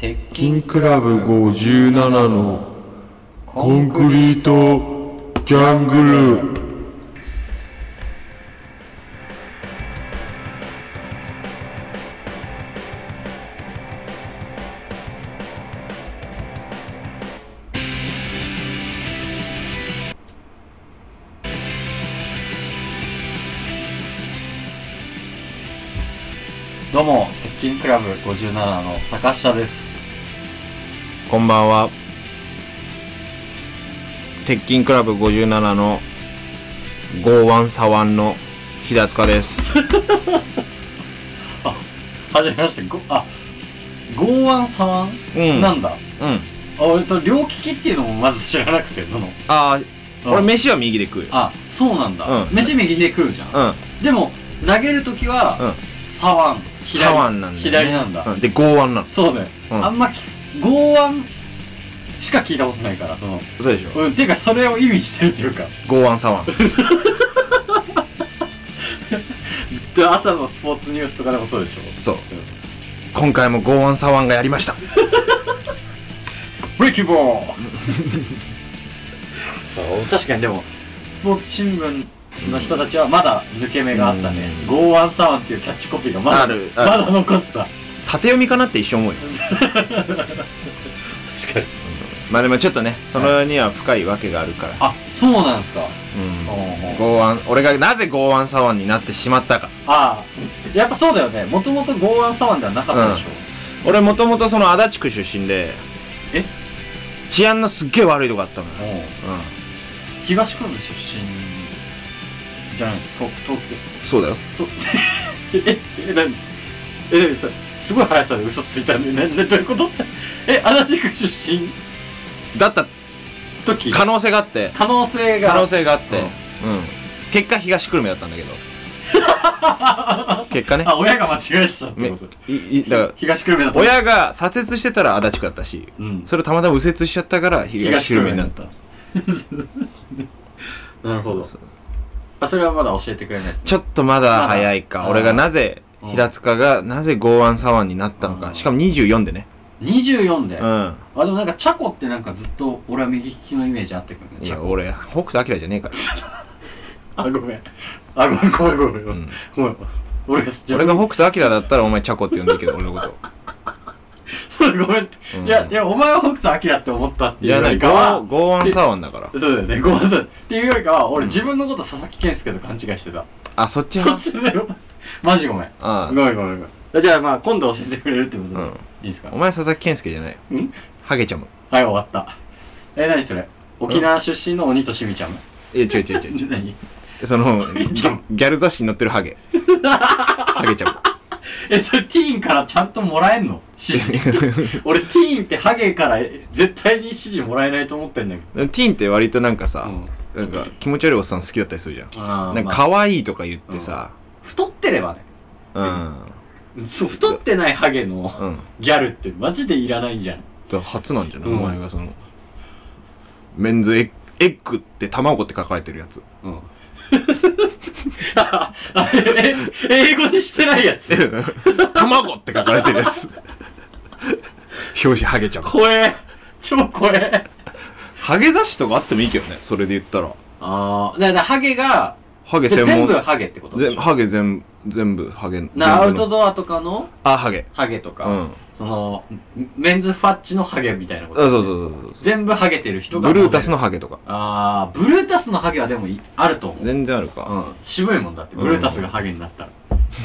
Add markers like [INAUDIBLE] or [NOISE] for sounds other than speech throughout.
鉄筋クラブ57のコンクリートジャングル。クラブ57の坂下ですこんばんは。鉄筋クラブ57の剛腕左腕の平塚です。[LAUGHS] はじめましてごあ剛腕左腕、うん。なんだ？うん。あ俺その両利きっていうのもまず知らなくてそのああ、うん俺飯は右で食うよ。あそうなんだ、うん飯右で食うじゃん、うん。でも投げるときは、うん。左腕左左腕なんだよ、ね。左なんだ、うん。で、剛腕なの。そうね、うんあんまき剛腕しか聞いたことないからそのそうでしょ。うんていうかそれを意味してるっていうか剛腕左腕。で [LAUGHS] 朝のスポーツニュースとかでもそうでしょそう。今回も剛腕左腕がやりました。ブレイキンボール確かにでもスポーツ新聞の人たちはまだ抜け目があったね。うん。剛腕左腕っていうキャッチコピーがまだある。あるまだ残ってた。縦読みかなって一瞬思うよ。[LAUGHS] 確かに。まあでもちょっとね、それには深いわけがあるから。あそうなんですか。うん。あ剛腕、俺がなぜ剛腕左腕になってしまったか。あやっぱそうだよね。もともと剛腕左腕ではなかったでしょ、俺もともとその足立区出身でえ？治安のすっげえ悪いとこあったのよ、うん。う東久留米出身じゃないと東京、そうだよそうええ何え何それすごい速さで嘘ついたんで、ねね、どういうことえ足立区出身だった時可能性があって可能性が可能性があって、うん結果東久留米だったんだけど結果ねあ親が間違えてたってこといいだから東久留米だと親が左折してたら足立区だったしうんそれをたまたま右折しちゃったから東久留米になったなるほどそうあそれはまだ教えてくれないですね。ちょっとまだ早いか。まだ俺がなぜうん。平塚がなぜ剛腕左腕になったのうん。かしかも24でね。24で、うん。あでもなんかチャコってなんかずっと俺は右利きのイメージあってくるねチャコ。いや俺北斗晶じゃねえから。[LAUGHS] あごめん。あごめんごめんごめん。ごめん、うん。ごめん。俺が俺が北斗晶だったらお前チャコって呼んでるけど俺のことごめん、うん。いやいやお前は北斗晶って思ったっていうよいやないりかは剛腕左腕だから。そうだよねごめんなさいっていうよりかは俺自分のこと佐々木健介と勘違いしてた、あそっちそっ派ちだよマジごめん。あごめんごめんごめん。じゃあまあ今度教えてくれるってことで、うん。いいですか？お前佐々木健介じゃない。よん？ハゲちゃむ。はい終わった。え何それ？沖縄出身の鬼としみちゃんいや違う違う違う違う。[LAUGHS] 何？そのギちゃむ。ギャル雑誌に載ってるハゲ。ハゲちゃえそれティーンからちゃんともらえんの？指示。[LAUGHS] 俺ティーンってハゲから絶対に指示もらえないと思ってんだけむティーンって割となんかさ、ど、なんか気持ち悪いおっさん好きだったりするじゃん。なんか可愛いとか言ってさ。太ってればね。うん。そう太ってないハゲのうん。ギャルってマジでいらないんじゃん。だ初なんじゃない、うん。お前がそのメンズエッエッグって卵って書かれてるやつ。うんああえ英語にしてないやつ。[LAUGHS] 卵って書かれてるやつ。表紙ハゲちゃん。怖え超怖えハゲ雑誌とかあってもいいけどねそれで言ったら。ああだからハゲがハゲ専門。全部ハゲってこと全ハゲ全全部ハゲなアウトアドアとかのあハゲ。ハゲとか、うんそのメンズファッチのハゲみたいなこと。あそうそうそうそう。全部ハゲてる人が。ブルータスののハゲとか。ああブルータスのハゲはでもいあると思う。全然あるか。うん。渋いもんだって。ブルータスがハゲになったら、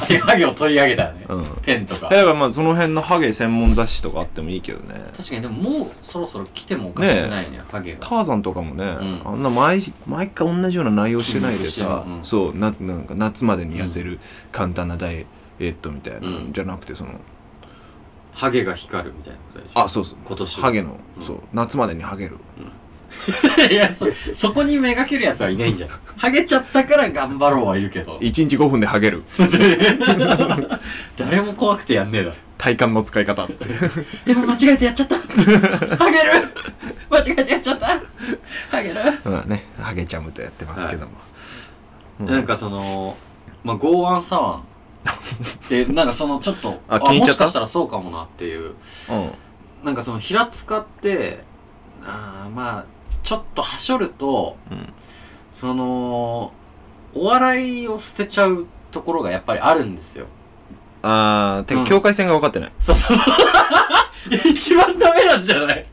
あてかハゲを取り上げたらね、うん。ペンとか。だからまあその辺のハゲ専門雑誌とかあってもいいけどね。確かにでももうそろそろ来てもおかしくないねハゲが。ターザンとかもね、ん。あんな毎毎回同じような内容してないでさ、うん。そうななんか夏までに痩せる簡単なダイエットみたいな、うん。じゃなくてそのハゲが光るみたいなことでしょ？あそうそう。今年ハゲの、うん。そう。夏までにハゲる。[LAUGHS] いやそそこにめがけるやつはいないんじゃん。[LAUGHS] ハゲちゃったから頑張ろうはいるけど。1日5分でハゲる。[LAUGHS] 誰も怖くてやんねえだろ。体幹の使い方って。やばい間違えてやっちゃった。ハゲる。間違えてやっちゃった。ハゲる。まあねハゲちゃむとやってますけども、うんなんかそのまあ剛腕左腕 [LAUGHS] でなんかそのちょっとあ気に入っちゃった？もしかしたらそうかもなっていう。うん。なんかその平塚ってあーまあちょっとはしょるとうん。そのお笑いを捨てちゃうところがやっぱりあるんですよ。あーてうん。か境界線が分かってない。そうそうそう。[LAUGHS] 一番ダメなんじゃない？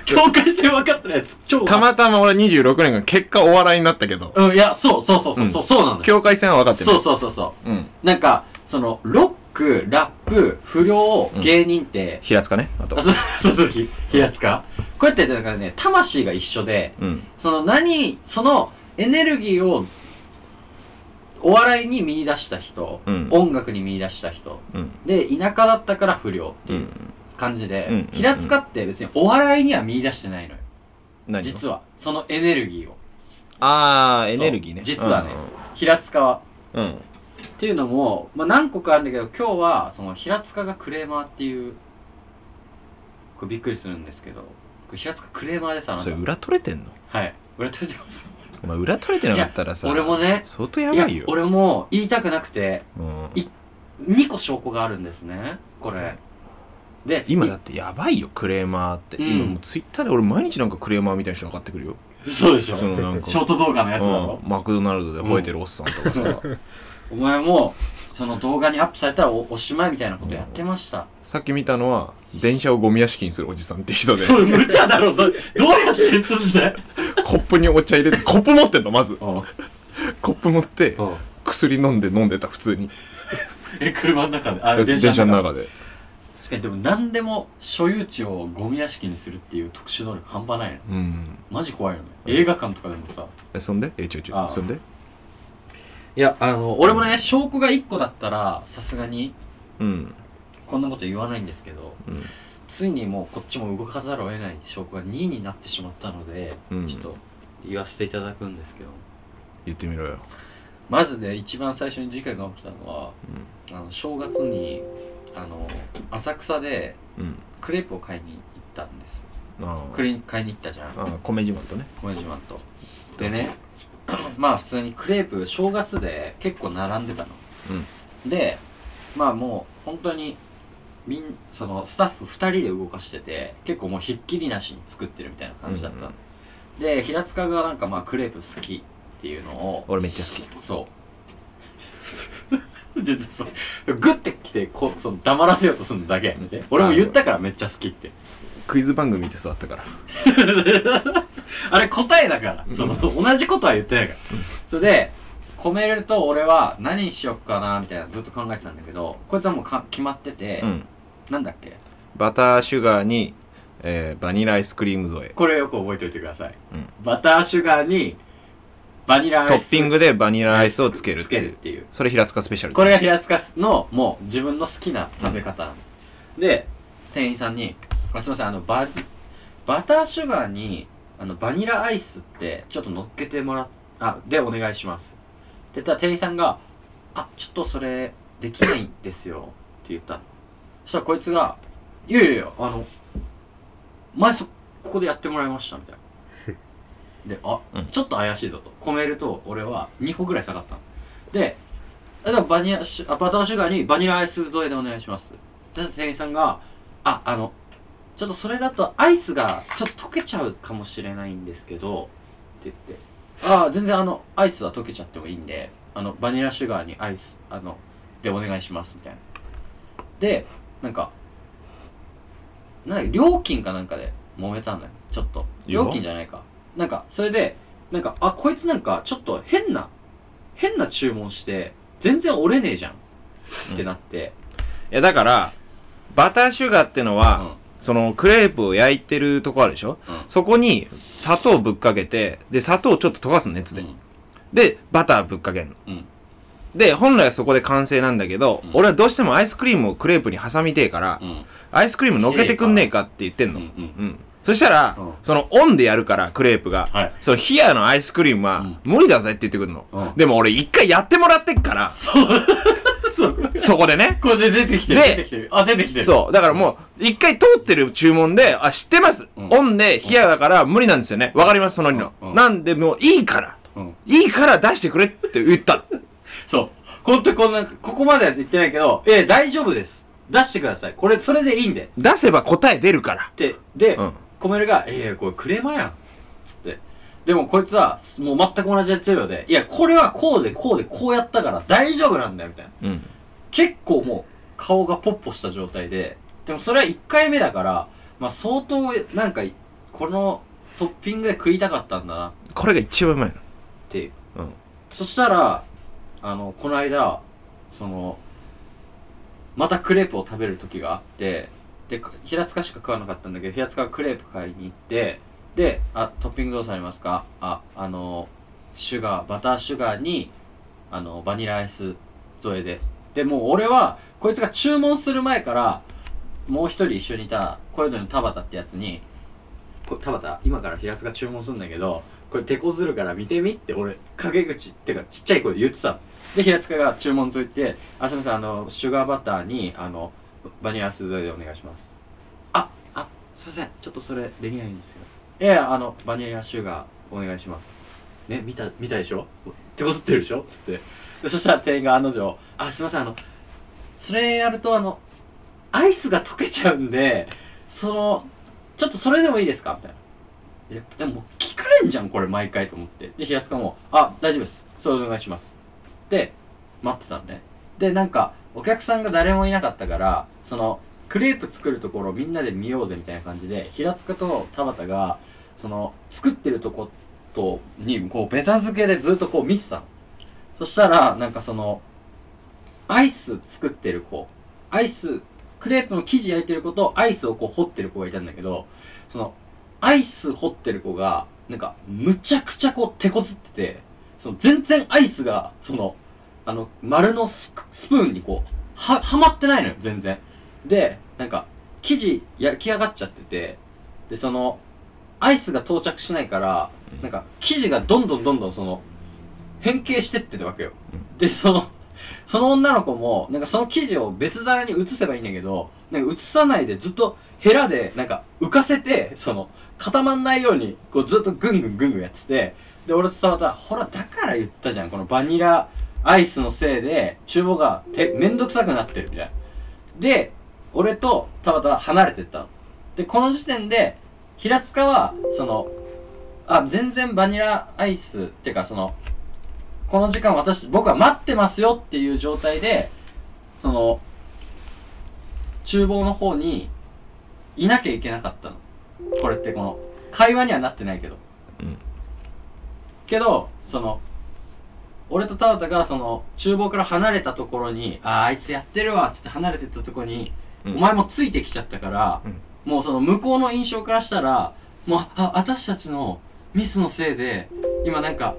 [LAUGHS] 境界線分かってないやつ。超たまたま俺26年間結果お笑いになったけど。うんいやそうそうそうそうそう、うん。そうなのよ。境界線は分かってないそうそうそうそう。うん。なんかそのロックラップ不良うん芸人って、平塚ねあと。あそうそうそうひ平塚。こうやってだからね魂が一緒でうん。その何そのエネルギーをお笑いに見出した人、うん。音楽に見出した人。うん。で田舎だったから不良ってう。いうん感じで、うん平塚って別にお笑いには見出してないのよ。何実は。そのエネルギーを。ああエネルギーね。実はね。平塚はうん。うん。っていうのも、まあ、何個かあるんだけど今日はその平塚がクレーマーっていうこれびっくりするんですけどこれ平塚クレーマーですあなたそれ裏取れてんの？はい。裏取れてます。お前裏取れてなかったらさ俺もね相当やいやばいよ俺も言いたくなくてうん。い2個証拠があるんですね。これでい今だってやばいよクレーマーって、うん。今もうツイッターで俺毎日なんかクレーマーみたいな人上がってくるよ、そうでしょ。そのなんか。ショート動画のやつだろ。うん、マクドナルドで吠えてるおっさんとかさ、お前もその動画にアップされたらおおしまいみたいなことやってました。さっき見たのは電車をゴミ屋敷にするおじさんって人で。それ無茶だろ。どどうやってすんだよ。コップにお茶入れてコップ持ってんのまず。コップ持ってうん。薬飲んで飲んでた普通に。え車の中で。あ電車の中で確かにでも何でも所有地をゴミ屋敷にするっていう特殊能力半端ないの。うん。マジ怖いよね。映画館とかでもさ。えそんで？えちょいちょああ。いそんで？いやあの俺もね証拠が1個だったらさすがにうん。こんなこと言わないんですけどうん。ついにもうこっちも動かざるを得ない証拠が2になってしまったので、うん。ちょっと言わせていただくんですけど。言ってみろよ。まずね一番最初に事件が起きたのは、あの正月にあの浅草でうん。クレープを買いに行ったんです。あクレ買いに行ったじゃん。あああ米自慢とね。米自慢と。でね [CLEARS THROAT] まあ普通にクレープ正月で結構並んでたの、でまあもう本当にみんそのスタッフ2人で動かしてて結構もうひっきりなしに作ってるみたいな感じだったの、で平塚がなんかまあクレープ好きっていうのを俺めっちゃ好き。そう。[LAUGHS] そう。グッてきてこうその黙らせようとするだけ。やめて俺も言ったからめっちゃ好きって。クイズ番組見て育ったから。[LAUGHS] あれ答えだから。その同じことは言ってないから。それで込めると俺は何にしよっかなみたいなずっと考えてたんだけどこいつはもうか決まってて、うん。なんだっけ？バターシュガーに、えーバニラアイスクリーム添え。これよく覚えておいてください、うん。バターシュガーにバニラアイス。トッピングでバニラアイスをつけるっつていう。けるっていう。それ平塚スペシャル。これが平塚のもう自分の好きな食べ方なので店員さんに「あすいませんあのババターシュガーにあのバニラアイスってちょっと乗っけてもらっあでお願いします」って言ったら店員さんが「あちょっとそれできないんですよ」って言ったの。そしたらこいつが「いやいやいやあの前そここでやってもらいました」みたいなであ、うん。ちょっと怪しいぞと。込めると俺は2歩ぐらい下がったの。でだからバニラシュあバターシュガーにバニラアイス添えでお願いします。そしたら店員さんが「ああのちょっとそれだとアイスがちょっと溶けちゃうかもしれないんですけど」って言って「ああ全然あのアイスは溶けちゃってもいいんであのバニラシュガーにアイスあのでお願いします」みたいな。でなんかなんだっけ料金かなんかで揉めたんだよ。ちょっと。料金じゃないかなんかそれでなんかあこいつなんかちょっと変な変な注文して全然折れねえじゃんってなって、いやだからバターシュガーってのは、うん。そのクレープを焼いてるとこあるでしょ、うん。そこに砂糖ぶっかけてで砂糖をちょっと溶かすの熱で、うん。でバターぶっかけんの。うん。で本来はそこで完成なんだけど、うん。俺はどうしてもアイスクリームをクレープに挟みてえから、うん。アイスクリーム乗っけてくんねえかって言ってんの、うんそしたら、うん。そのオンでやるからクレープが、はい。その冷やのアイスクリームは、うん。無理だぜって言ってくるの、うん。でも俺一回やってもらってっから。そう。[LAUGHS] そう。そこでね。これで出てきてるで出てきてる。あ出てきてる。そう。だからもう、一回通ってる注文で、あ、知ってます。うん。オンで冷やだから無理なんですよね。わかります、その理論。うん。うん。なんで、もういいから。うん。いいから出してくれって言ったの。そう。ほんとこんな、ここまでは言ってないけど、ええ大丈夫です。出してください。これそれでいいんで。っ出せば答え出るから。てで、うんコメルが「いやいやこれクレーマーやん」つって。でもこいつはもう全く同じ熱量で「いやこれはこうでこうでこうやったから大丈夫なんだよ」みたいな。うん。結構もう顔がポッポした状態ででもそれは1回目だからまあ相当なんかこのトッピングで食いたかったんだな。っこれが一番うまいの。ていう。うん。そしたらあのこの間そのまたクレープを食べる時があってで平塚しか食わなかったんだけど平塚がクレープ買いに行ってで「あトッピングどうされますか？ああのシュガーバターシュガーにあのバニラアイス添えで」でもう俺はこいつが注文する前からもう一人一緒にいた小江戸の田畑ってやつに「こ田畑今から平塚注文するんだけどこれ手こずるから見てみ」って俺陰口ってかちっちゃい声で言ってたで平塚が注文ついて「あすみませんあのシュガーバターにあのババニラアイスでお願いします」ああすいません。ちょっとそれできないんですよ。いやいやあのバニラシュガーお願いします。ね見た見たでしょ？手こずってるでしょ？つって。でそしたら店員が案の定「あすいません。あのそれやるとあのアイスが溶けちゃうんでそのちょっとそれでもいいですか?」みたいな。いやでも聞かれんじゃんこれ毎回と思って。で平塚も「あ大丈夫です。それお願いします」つって待ってたのね。でなんかお客さんが誰もいなかったからそのクレープ作るところをみんなで見ようぜみたいな感じで平塚と田畑がその作ってるとことにこうベタ付けでずっとこう見てたの。そしたらなんかそのアイス作ってる子アイスクレープの生地焼いてる子とアイスをこう掘ってる子がいたんだけどそのアイス掘ってる子がなんかむちゃくちゃこう手こずっててその全然アイスがそのあの丸のススプーンにこうははまってないのよ全然。でなんか生地焼き上がっちゃっててでそのアイスが到着しないからなんか生地がどんどんどんどんその変形してってたわけよ。でそのその女の子もなんかその生地を別皿に移せばいいんだけどなんか移さないでずっとヘラでなんか浮かせてその固まんないようにこうずっとぐんぐんぐんぐんやっててで俺とたまたほらだから言ったじゃんこのバニラアイスのせいで厨房がてめんどくさくなってるみたいな。で俺と田畑は離れてったの。でこの時点で平塚はそのあ全然バニラアイスっていうかそのこの時間私僕は待ってますよっていう状態でその厨房の方にいなきゃいけなかったの。これってこの会話にはなってないけど。うん。けどその俺と田畑がその厨房から離れたところに「あああいつやってるわ」っつって離れてったところに、うん。お前もついてきちゃったから、もうその向こうの印象からしたらもうあ私たちのミスのせいで今なんか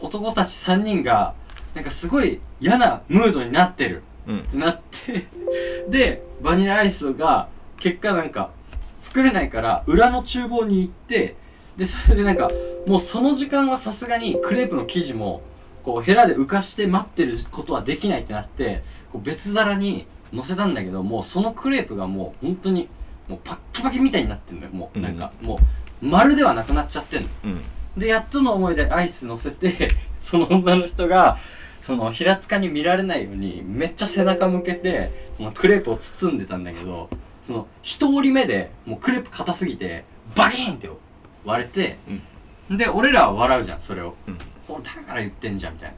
男たち3人がなんかすごい嫌なムードになってる。うん。ってなってでバニラアイスが結果なんか作れないから裏の厨房に行ってでそれでなんかもうその時間はさすがにクレープの生地もこうヘラで浮かして待ってることはできないってなってこう別皿に乗せたんだけどもうそのクレープがもう本当にもうパッキパキみたいになってんのよ。もうなんか、もう丸ではなくなっちゃってんの。うん。でやっとの思いでアイス乗せて [LAUGHS] その女の人がその平塚に見られないようにめっちゃ背中向けてそのクレープを包んでたんだけどその一折り目でもうクレープ硬すぎてバキーンって割れて、で俺らは笑うじゃんそれを、うんこれだから言ってんじゃんみたい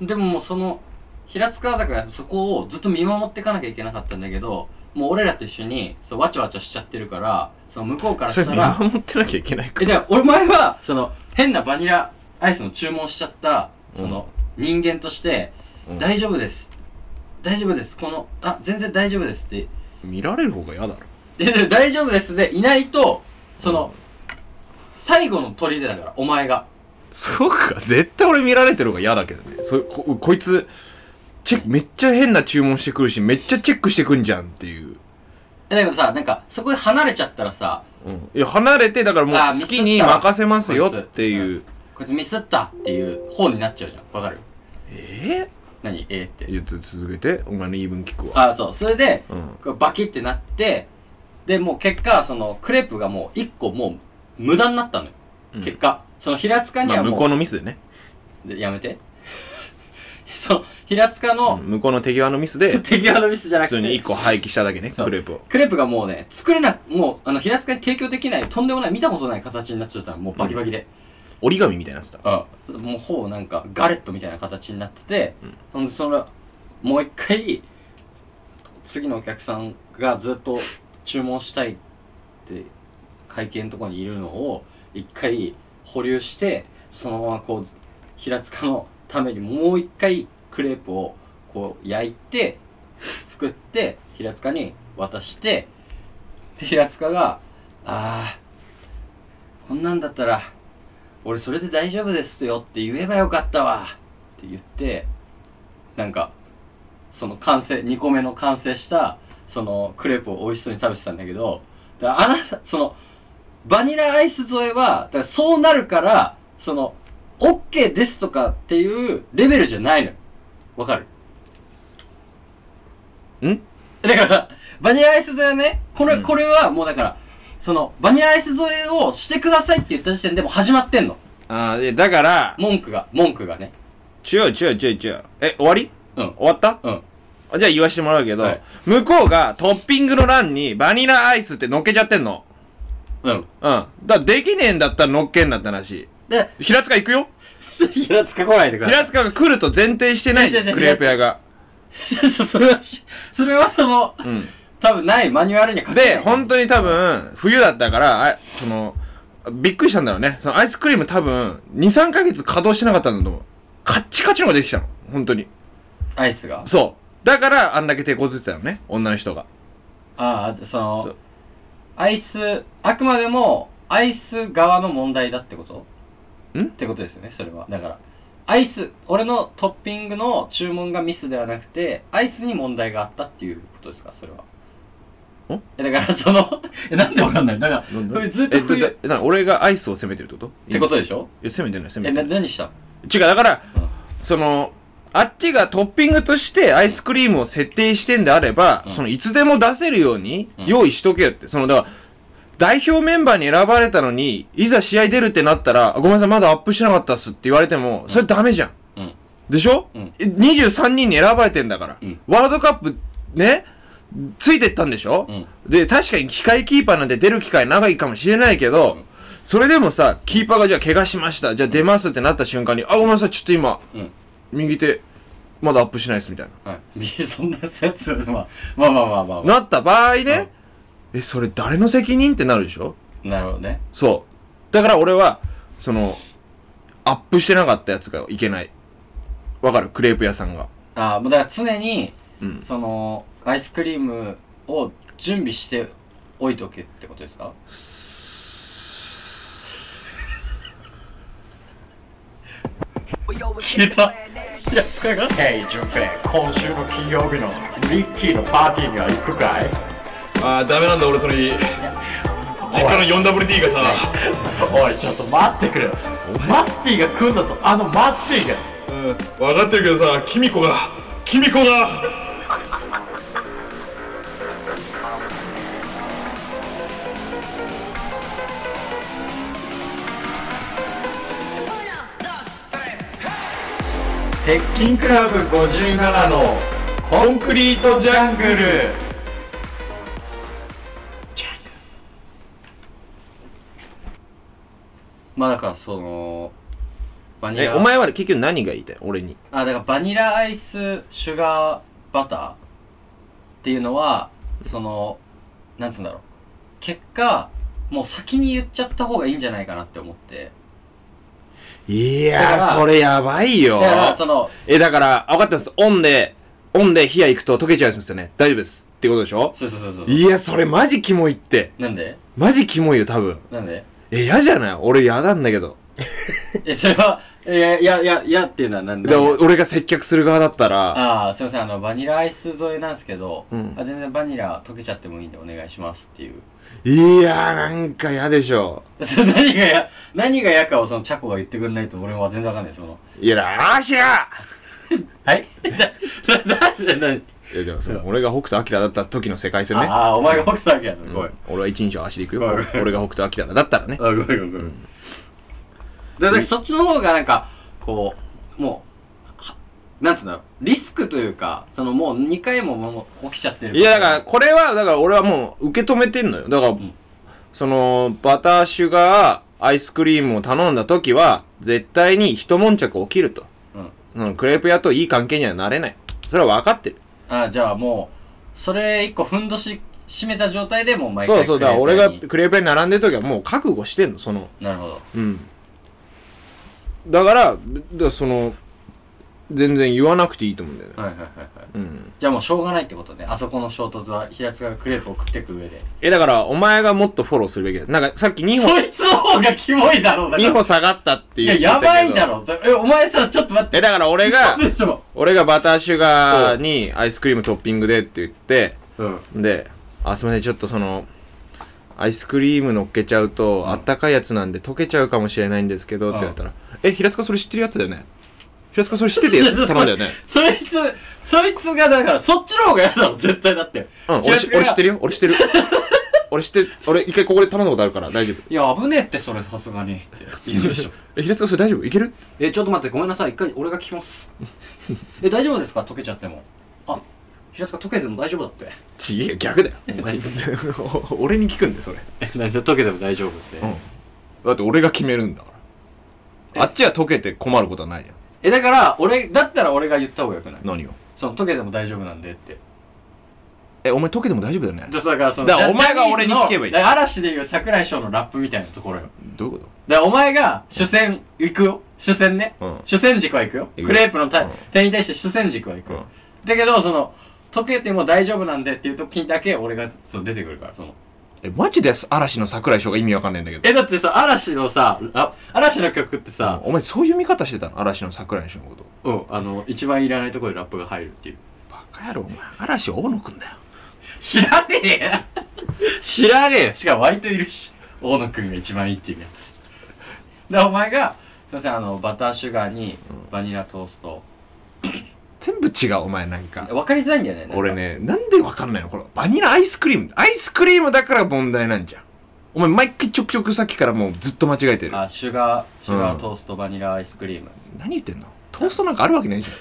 なでももうその平塚はだからそこをずっと見守っていかなきゃいけなかったんだけどもう俺らと一緒にそうわちゃわちゃしちゃってるからその向こうからそれ見したら守ってなきゃいけないかえ、でも、お前は、その、変なバニラアイスの注文しちゃった、その、人間として、うん大丈夫です。大丈夫です。この、あ、全然大丈夫ですって。見られる方が嫌だろで、で大丈夫ですでいないと、その、最後の砦だから、お前が。そうか。絶対俺見られてる方が嫌だけどね。そここいつチェックめっちゃ変な注文してくるしめっちゃチェックしてくんじゃんっていう、え、だけどさ、なんか、そこで離れちゃったらさ、いや離れてだからもうあ好きに任せますよっていう。こいつ。ミスったっていう方になっちゃうじゃん。わかる？え何？えー、って。えいやつ続けて。お前の言い分聞くわ。あ、そう。それで、うん。こうバキってなって、で、もう結果、その、クレープがもう一個もう無駄になったのよ。うん。結果。その平塚にはもう、まあ向こうのミスでね。でやめて。[LAUGHS] その平塚の向こうの手際のミスで [LAUGHS] 手際のミスじゃなくて。普通に1個廃棄しただけねそう。クレープを。クレープがもうね作れなもうあの平塚に提供できないとんでもない見たことない形になっちゃったの。もうバキバキで、折り紙みたいになってた。うん、もうほぼなんかガレットみたいな形になってて、ほんでそれもう一回次のお客さんがずっと注文したいって会計のところにいるのを一回保留してそのままこう平塚のためにもう一回クレープをこう焼いて作って平塚に渡してで平塚が「ああこんなんだったら俺それで大丈夫ですよって言えばよかったわって言ってなんかその完成2個目の完成したそのクレープを美味しそうに食べてたんだけどだあなたそのバニラアイス添えはだからそうなるからその OK ですとかっていうレベルじゃないのよ。わかる？ん？だからバニラアイス添えはねこれ、うん。これはもうだからそのバニラアイス添えをしてくださいって言った時点でもう始まってんの。ああだから文句が文句がね。違う違う違う違う。え終わり？うん。終わった？うん。あじゃあ言わしてもらうけど、はい。向こうがトッピングの欄にバニラアイスって乗っけちゃってんのうんうんだできねえんだったら乗っけんなって話で平塚行くよ [LAUGHS] 平塚来ないでください平塚が来ると前提してない違う違う違うクレープ屋がそ [LAUGHS] それはしそれはそのうん多分ないマニュアルには書いで、本当に多分、冬だったから、あその、びっくりしたんだろうね。そのアイスクリーム多分、2、3ヶ月稼働してなかったんだと思う。カッチカチのができたの。本当に。アイスがそう。だから、あんだけ手こずってたのね。女の人が。ああそのそうアイスあくまでもアイス側の問題だってこと？ん？ってことですよねそれは。だからアイス俺のトッピングの注文がミスではなくてアイスに問題があったっていうことですか？それは。んえだからその [LAUGHS] えなんでわかんない？だからこれずっとえ、冬っだだだ俺がアイスを責めてるってこと？てことでしょ？いや、責めてない、責えめてない。な何した？の違う、だから、うん。その、あっちがトッピングとしてアイスクリームを設定してんであれば、うんそのいつでも出せるようにうん用意しとけよって。その、だから、代表メンバーに選ばれたのに、いざ試合出るってなったら、あごめんなさい、まだアップしてなかったっすって言われても、それダメじゃん。うんでしょ、うんえ ?23 人に選ばれてんだから。うんワールドカップ、ねついてったんでしょ、うんで、確かに機械キーパーなんて出る機会長いかもしれないけど、うんそれでもさ、キーパーがじゃあ怪我しました。じゃあ出ますってなった瞬間に、あ、ごめんなさい、ちょっと今、うん右手、まだアップしないです、みたいはい [LAUGHS] そんなやつまあまあまあまあまあ、まな。なった場合ね、え、それ誰の責任ってなるでしょ？あ、なるほどねそう。だから俺は、その、アップしてなかったやつがいけない。わかる？クレープ屋さんが。ああもうだから常にうん。そのアイスクリームを準備しておいとけってことですか？消えた。平塚が？ヘイ、順平、今週の金曜日のリッキーのパーティーには行くかい？あーダメなんだ俺それ。実家の 4WD がさ。おい、ちょっと待ってくれ。マスティが来んだぞ、あのマスティが。うん分かってるけどさキミコが。キミコが鉄筋クラブ57のコンクリートジャングル。まあだからそのバニえ、ラお前は結局何が言いたい俺に。あだからバニラアイスシュガーバターっていうのはそのなんつうんだろう。結果もう先に言っちゃった方がいいんじゃないかなって思っていだからやー、それやばいよだからそのえ、だから、分かってます？オンで、オンで火が行くと溶けちゃうんですよね。大丈夫です。ってことでしょ？そうそうそうそういや、それマジキモいって。なんで？マジキモいよ、多分。なんで？え、嫌じゃない？俺嫌なんだけど。[LAUGHS] えそれはえいやいやいやっていうのはなんでで、お俺が接客する側だったら、ああすいませんあのバニラアイス添えなんですけど、うんあ全然バニラ溶けちゃってもいいんでお願いしますっていういやー、なんか嫌でしょ。[LAUGHS] それ何がや何が嫌かをそのチャコが言ってくれないと俺は全然わかんないその。いや、あーしが [LAUGHS] はい？ななんで何いや、でもその、俺が北斗晶だった時の世界線ね。ああお前が北斗だけやの、うん。ごい。俺は一日を足で行くよ。俺が北斗晶だった。らね。あごめんごめんごめん。だからそっちの方がなんかこうもうはなんつうんだろうリスクというかそのもう2回ももう起きちゃってるいやだからこれはだから俺はもう受け止めてんのよ。だから、ん。そのバターシュガーアイスクリームを頼んだ時は絶対に一悶着起きると。うん。そのクレープ屋といい関係にはなれない。それは分かってる。あじゃあもうそれ1個ふんどし締めた状態でもう毎回そうそうだから俺がクレープクレープ屋に並んでる時はもう覚悟してんのその。屋になるほど。うん。だからだからその全然言わなくていいと思うんだよね。はいはいはいはい。うん。じゃあもうしょうがないってことね。あそこの衝突は平塚がクレープを食っていく上で。えだからお前がもっとフォローするべきだ。なんかさっき2歩そいつの方がキモいだろうだから。2歩下がったってい言ややってたけどばいだろ。そえお前さちょっと待って。えだから俺が嘘でしょ。俺がバターシュガーにアイスクリームトッピングでって言ってうん。であすいませんちょっとそのアイスクリーム乗っけちゃうと、あったかいやつなんで溶けちゃうかもしれないんですけど、って言われたら「え平塚それ知ってるやつだよね？平塚それ知ってて [LAUGHS] 頼んだよね。そいつそいつがだからそっちの方が嫌だろ絶対だって。うん俺知ってるよ。俺知ってる。[LAUGHS] 俺知ってる俺一回ここで頼んだことあるから大丈夫。いや危ねえってそれさすがにって言うでしょ。[LAUGHS] え平塚それ大丈夫？いける？えちょっと待ってごめんなさい。一回俺が聞きます。え大丈夫ですか？溶けちゃっても。あ平塚溶けても大丈夫だって。ちげえ逆だよ。何？俺に聞くんだよそれ。え何？で溶けても大丈夫って、うん。だって俺が決めるんだから。あっちは溶けて困ることはないじゃんえだから俺だったら俺が言った方がよくない？何を？その溶けても大丈夫なんでって。えお前溶けても大丈夫だよね？だからそのだからお前が俺に聞けばいいだから嵐でいう桜井翔のラップみたいなところよ。どういうこだからお前が主戦行くよ。主戦ね、うん。主戦軸は行くよ。行くクレープのた、うん。店に対して主戦軸は行くよ、だけどその溶けても大丈夫なんでっていう時だけ俺がそう出てくるからその。とえマジで嵐の桜井翔が意味わかんないんだけど。えだってさ嵐のさあ嵐の曲ってさ、お前そういう見方してたの？嵐の桜井翔のこと。うん、あの一番いらないところでラップが入るっていう。バカ野郎お前。嵐大野くんだよ。知らねえよ。知らねえよ。しかも割といるし。大野くんが一番いいっていうやつ。でお前がすいませんあのバターシュガーにバニラトースト、全部違うお前なんか。分かりづらいんだよね俺ねなんでわかんないの？これバニラアイスクリーム。アイスクリームだから問題なんじゃん。お前毎回ちょくちょくさっきからもうずっと間違えてる。あシュガーシュガうんートーストバニラアイスクリーム、何言ってんの？トーストなんかあるわけないじゃん。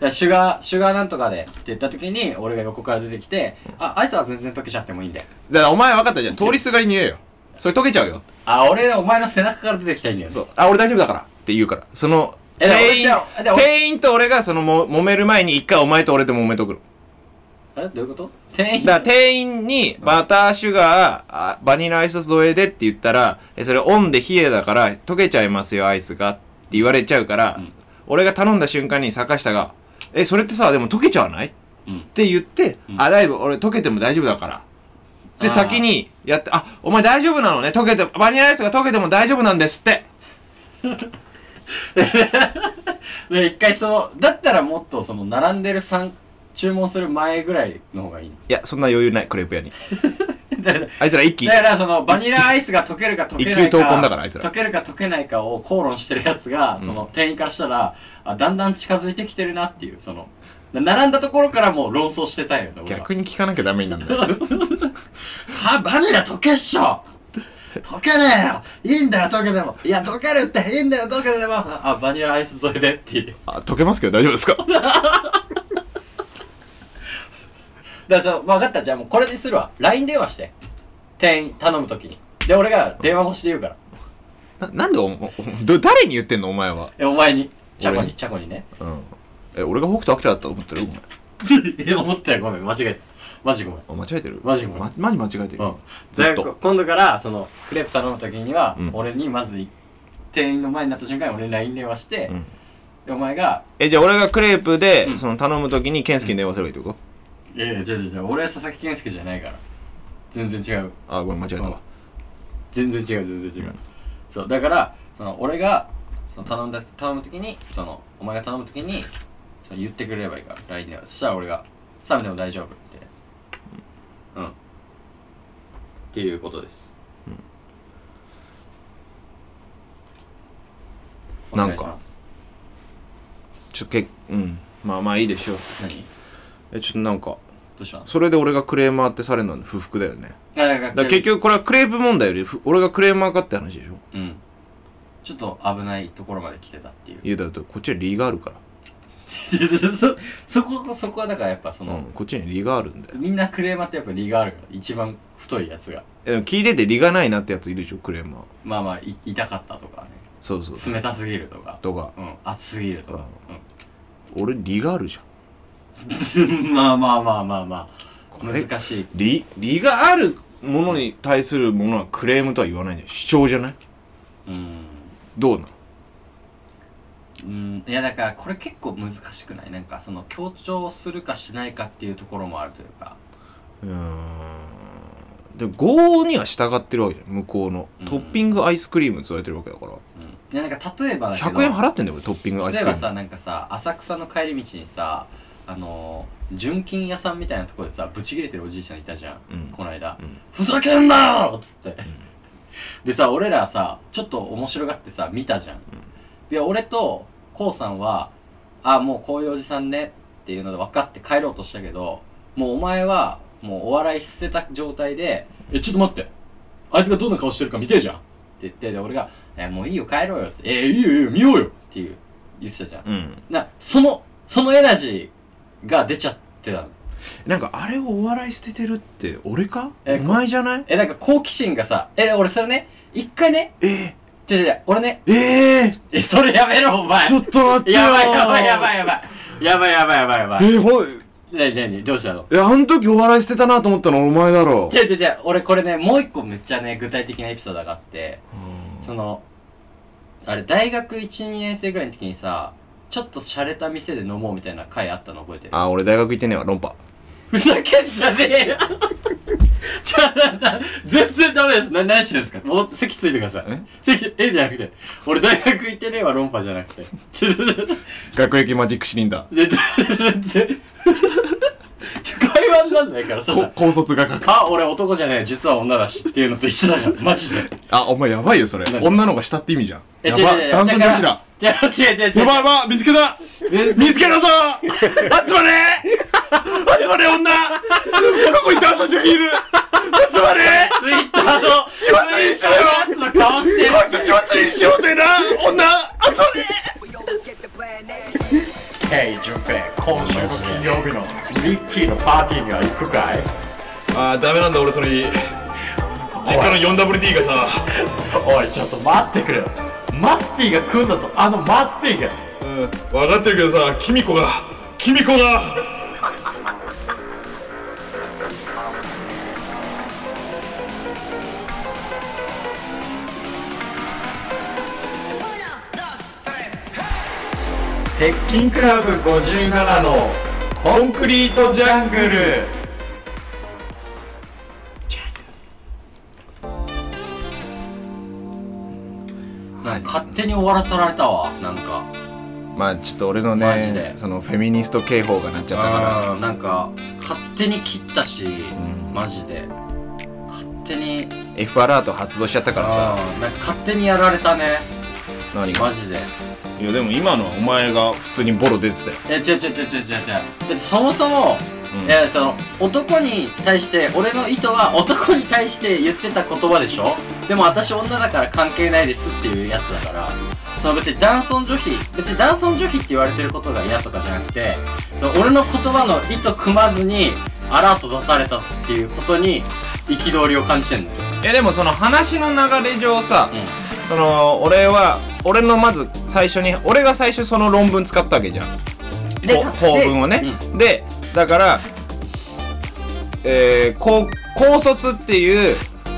[LAUGHS] でシュガーシュガーなんとかでって言った時に俺が横から出てきてあアイスは全然溶けちゃってもいいんだよ。だからお前分かったじゃん。通りすがりに言えよ。それ溶けちゃうよ。あ俺お前の背中から出てきたいんだよね。そう。あ俺大丈夫だからって言うから。その店員じゃあで俺店員と俺がそのも揉める前に一回お前と俺で揉めとくの。えどういうこと？店員？だから店員にバターシュガーあバニラアイス添えでって言ったらえそれオンで冷えだから溶けちゃいますよアイスが。って言われちゃうから、うん。俺が頼んだ瞬間に坂下が「えそれってさでも溶けちゃわない?」うん。って言って「うん。あだいぶ俺溶けても大丈夫だから」であー。先にやって「あお前大丈夫なのね？溶けてバニラアイスが溶けても大丈夫なんですって」[LAUGHS] [LAUGHS] で一回そのだったらもっとその並んでる3注文する前ぐらいの方がいいの。いやそんな余裕ないクレープ屋に。[LAUGHS] だからあいつら一気だからそのバニラアイスが溶けるか溶けない一級闘魂だかからあいつら。溶けるか溶けないかを口論してるやつが、その店員からしたらあだんだん近づいてきてるなっていうその並んだところからもう論争してたいよね俺は。逆に聞かなきゃダメになるんだよ。[LAUGHS] はバニラ溶けっしょ溶けねえよ。いいんだよ溶けても。いや溶けるっていいんだよ溶けても。あバニラアイス添えでっていう。あ溶けますけど大丈夫ですか？[LAUGHS] だからそう分かった。じゃあもうこれにするわ。LINE 電話して。店員頼むときに。で俺が電話越しで言うから。ななんでおおど誰に言ってんの？お前は。えお前に。チャコ俺に。にチャコにね。うん。え俺が北斗晶だったと思ってる？お前え思ったよ。ごめん。間違えたマジごめん。あ間違えてる？マジごめん。まマジ間違えてる、うん。ずっじゃあと今度からそのクレープ頼むときには、うん。俺にまずい店員の前になった瞬間に俺に LINE 電話して、うん。でお前がえじゃあ俺がクレープで、うん。その頼む時に健介に電話すればいいってこ「いやいや違う違う違う。俺は佐々木健介じゃないから。全然違う。とあごめん間違えたわ、全然違う全然違う、そうだからその俺がその頼んだ頼むときにそのお前が頼むときにその言ってくれればいいから LINE でそしたら俺が「冷めても大丈夫」うん、っていうことです、なんか。ちょけうん。まあまあいいでしょう。何？えちょっとなんか。どうしたの？それで俺がクレーマーってされるの？は不服だよね。あだからだから結局これはクレープ問題よりふ俺がクレーマーかって話でしょ。うん。ちょっと危ないところまで来てたっていう。いやだってこっちは理があるからそそこそこはだからやっぱその、うん、こっちに利があるんだよ。みんなクレーマーってやっぱ利があるから一番太いやつが。えでも聞いてて利がないなってやついるでしょクレーマー。まあまあい痛かったとかね。そうそう冷たすぎるとか。とか。うん熱すぎるとか、俺利があるじゃん。うん、まあまあまあまあ。まあ難しい。利利があるものに対するものはクレームとは言わないんだよ主張じゃない？うん。どうなの？うん。いやだからこれ結構難しくない？なんかその強調するかしないかっていうところもあるというか。うーん。でも5には従ってるわけじゃん向こうの、うん。トッピングアイスクリームって言われてるわけだから。うん。いやなんか例えばだけど。100円払ってんだよ俺トッピングアイス例えクリーム。ばさなんかさ浅草の帰り道にさあのー純金屋さんみたいなところでさブチ切れてるおじいちゃんいたじゃん、うん。この間、うん。ふざけんなよっつって、でさ俺らさちょっと面白がってさ見たじゃん、で俺とこうさんはあもうこういうおじさんねっていうので分かって帰ろうとしたけどもうお前はもうお笑い捨てた状態で「えちょっと待って。あいつがどんな顔してるか見てえじゃん」って言ってで俺が「えもういいよ帰ろうよ」って「えいいよいいよ見ようよ」っていう言ってたじゃん。うん。なそのそのエナジーが出ちゃってたの。なんかあれをお笑い捨ててるって俺か？えお前じゃない？えなんか好奇心がさえ俺それね一回ねえ違う違う、俺ね。ええー、え、それやめろ、お前。ちょっと待ってよやばいやばいやばいやばい。やばいやばいやばいやばい。えー、ほい。何何どうしたの？いや、あの時お笑いしてたなと思ったの？お前だろ。違う違う違う、俺これね、もう一個めっちゃね、具体的なエピソードがあって、その、あれ、大学1、2年生ぐらいの時にさ、ちょっと洒落た店で飲もうみたいな回あったの覚えてる？あ、俺大学行ってねえわ、論破。ふざけんじゃねえよ。ちょっと待って全然ダメです。な何してるんですか？もう席ついてください。え？席えじゃなくて。俺大学行ってねえわ論破じゃなくて。学歴マジックシリンダー。全然全然 [LAUGHS] 会話になんないからそんな。こ高卒が書く。あ俺男じゃねえ実は女だしっていうのと一緒だから [LAUGHS] マジで。あお前やばいよそれ。何？女の子が下って意味じゃん。えやば違う違う違う。男尊女卑だ違う違う違う違やばいやばい見つけた。見つけたぞ。集まれ。集まれ女。ここに男尊女卑いる集まれ。ツイッターの血祭りにしようよ。やつの顔してる。こいつ血祭りにしようぜな女。集まれンペイ、今週の金曜日のミッキーのパーティーには行くかい？あーダメなんだ俺それ。実家の 4WD がさ。おい、ちょっと待ってくれ。マスティが来んだぞ、あのマスティが。うん分かってるけどさキミコが。キミコが鉄筋クラブ57のコンクリートジャングル。なんか勝手に終わらされたわなんか。まあちょっと俺のマジで。ねそのフェミニスト警報が鳴っちゃったかあーなんか勝手に切ったし、ん。マジで。勝手に。ら F アラート発動しちゃったからさ。あーなんか勝手にやられたね。何が？マジでいやでも今のはお前が普通にボロ出てたよ。え違う違う違う違う違う違う。だってそもそも、うん。いやその男に対して俺の意図は男に対して言ってた言葉でしょ？でも私女だから関係ないですっていうやつだから。その別に男尊女卑別に男尊女卑って言われてることが嫌とかじゃなくてその俺の言葉の意図組まずにアラート出されたっていうことに憤りを感じてんのよ。いやでもその話の流れ上さうその俺は俺のまず最初に俺が最初その論文使ったわけじゃん。んでこ構文をね、でだからえー、高高卒っていう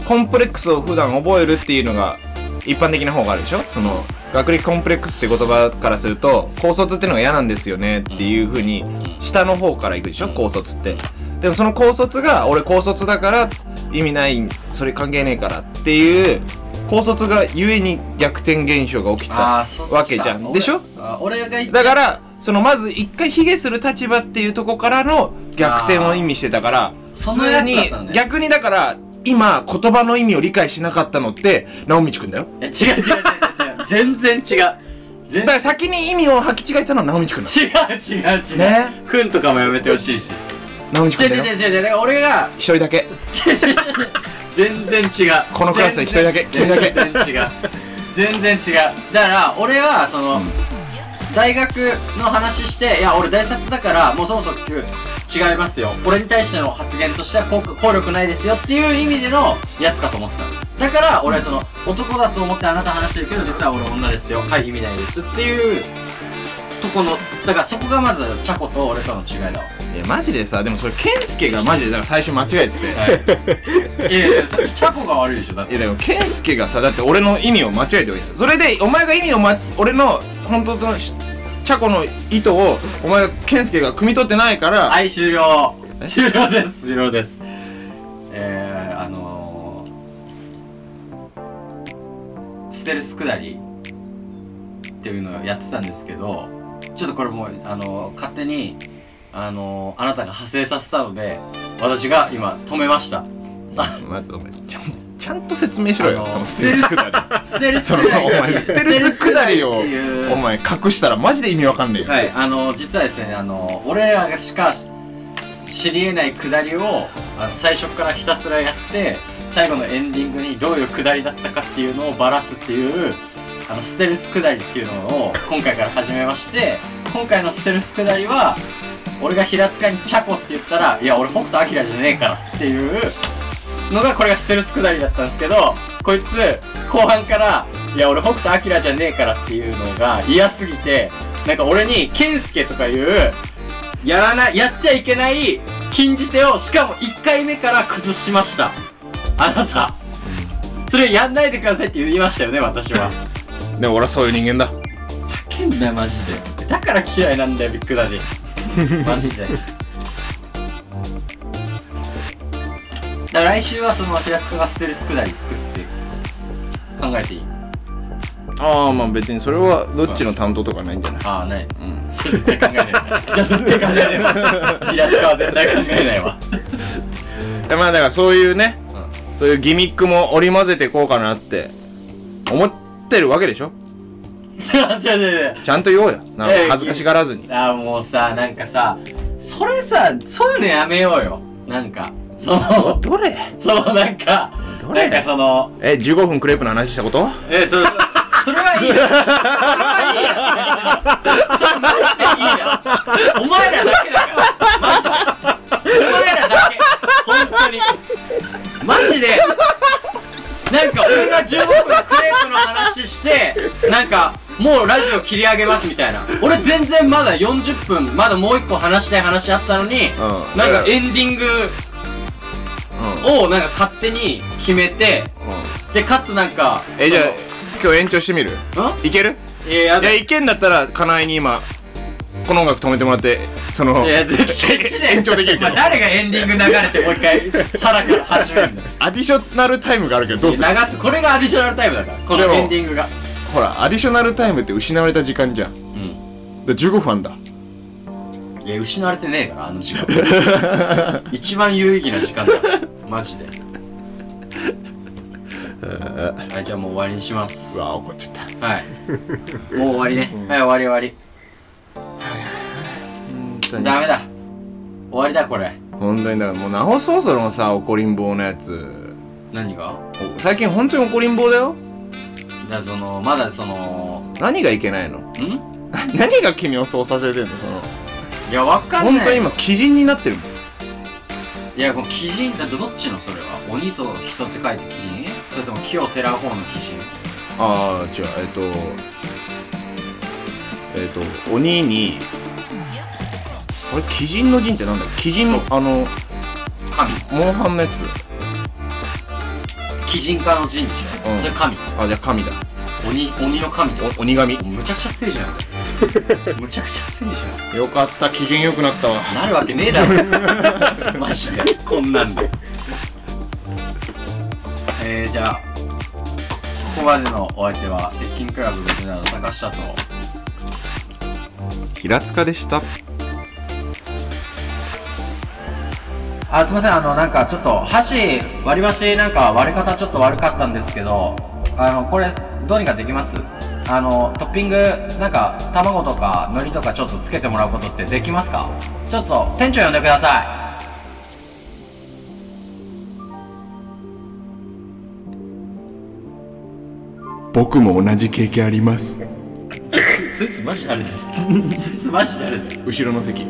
コンプレックスを普段覚えるっていうのが一般的な方があるでしょ？その学歴コンプレックスって言葉からすると高卒っていうのが嫌なんですよねっていうふうに下の方からいくでしょ？高卒って。でもその高卒が俺高卒だから意味ないそれ関係ねえからっていう高卒がゆえに逆転現象が起きたわけじゃん。でしょ？あ俺が言ってだからそのまず一回卑下する立場っていうとこからの逆転を意味してたからそのやつだったのね普通に逆にだから今言葉の意味を理解しなかったのって直道くんだよ。え違う違う違う違う違う。全然違う。だから先に意味を履き違えたのは直道くんだ。違う違う違う。ね？くんとかもやめてほしいし。違う違う直道くんだよ違う違う。だから俺が一人だけ。違う違う全然違う。このクラスで一人だけ全然君だけ。全然違う。全然違う。だから俺はその、大学の話していや俺大卒だからもうそもそも違いますよ。俺に対しての発言としては効効力ないですよっていう意味でのやつかと思ってたの。だから俺はその男だと思ってあなた話してるけど実は俺女ですよ。はい意味ないですっていうとこのだからそこがまずチャコと俺との違いだわいやマジでさでもそれ健介がマジでだから最初間違えてて、い。やいやそれチャコが悪いでしょだって。いやでも健介がさだって俺の意味を間違えておいてそれでお前が意味をま俺の本当のしチャコの意図をお前が健介が汲み取ってないから、はい終了。終了です。終了です。えー、あのー、ステルス下りっていうのをやってたんですけどちょっとこれもうあのー、勝手にあのー、あなたが派生させたので私が今止めました。まずお前ちゃんちゃんと説明しろよ、あのそのステルス下り。ステルスその下りお前ステルス下りをステルス下りってい。うお前隠したらマジで意味わかんねえよ、はい、あの実はですねあの俺らがしか知り得ないくだりをあの最初からひたすらやって最後のエンディングにどういうくだりだったかっていうのをバラすっていうあのステルスくだりっていうのを今回から始めまして今回のステルスくだりは俺が平塚にチャコって言ったらいや俺北斗晶じゃねえからっていうのがこれがステルスくだりだったんですけどこいつ後半からいや俺北斗晶じゃねえからっていうのが嫌すぎてなんか俺に健介とかいうやらないやっちゃいけない禁じ手をしかも1回目から崩しました。あなた。それやんないでくださいって言いましたよね私は。[LAUGHS] でも俺はそういう人間だ。叫んだよマジで。だから嫌いなんだよビッグダディ [LAUGHS] マジで。だから来週はその平塚がステルスくだり作って考えていい？ああまあ別にそれはどっちの担当とかないんじゃない？ああない。うん。絶対考えない。じゃあ絶対考えないわ平塚は絶対考えないわ。でまあだからそういうね、そういうギミックも織り交ぜていこうかなって思ってるわけでしょ？[LAUGHS] ちゃんと言おうよ。なんかええ。恥ずかしがらずに。あーもうさなんかさそれさそういうのやめようよ。なんかそのどれ？そのなんかどれ？なんかそのえ15分クレープの話したこと？えそそそれはいいよ。それはいいや別にそれマジでいいやお前らだけだから。マジで。お前らだけ。本当に。マジで。なんか俺が15分クレープの話してなんかもうラジオ切り上げますみたいな。俺全然まだ40分まだもう一個話したい話あったのに、うん。なんかエンディングうん。をなんか勝手に決めてでかつなんかえじゃあ今日延長してみる？ん？いける？いややだ。いやいけんだったらかなえに今この音楽止めてもらってそのいや絶対しねえ。延長できるけど。お前誰がエンディング流れてもう一回さらから始めるんだよアディショナルタイムがあるけどどうする？流す。これがアディショナルタイムだからこのでもエンディングがほらアディショナルタイムって失われた時間じゃん。うん。で15分あんだ。いや失われてねえからあの時間。[LAUGHS] 一番有意義な時間だ。マジで。はいじゃあもう終わりにします。うわ怒っちゃった。はい。もう終わりね。はい終わり終わり。本当に。ダメだ。終わりだこれ。本当にだからもうなおそろそろのさ怒りん坊のやつ。何が？お最近本当に怒りん坊だよだからそのまだその何がいけないの？ん？[LAUGHS] 何が君をそうさせてんの？そのいやわかんない。本当に今鬼人になってるもんいやこの鬼人だとどっちのそれは？鬼と人って書いて鬼人それとも木をてらう方の鬼人ああ違うえっとえっと鬼にあれ？鬼人の人ってなんだ？っけ鬼人のあの神。モンハンのやつ。鬼人化の人でしょ、うん。それ神。あじゃあ神だ。鬼鬼の神お鬼神。むちゃくちゃ強いじゃん。むちゃくちゃ強いじよかった。機嫌よくなったわ。ゃんなるわけねえだろ。[LAUGHS] マジで。こんなんで。えー、じゃあここまでのお相手は鉄筋クラブ57の坂下と。平塚でしたあすいませんあのなんかちょっと箸割り箸なんか割り方ちょっと悪かったんですけどあのこれどうにかできます？あのトッピングなんか卵とか海苔とかちょっとつけてもらうことってできますか？ちょっと店長呼んでください。僕も同じ経験あります。そいつマジ誰だよそいつマジ誰だよ後ろの席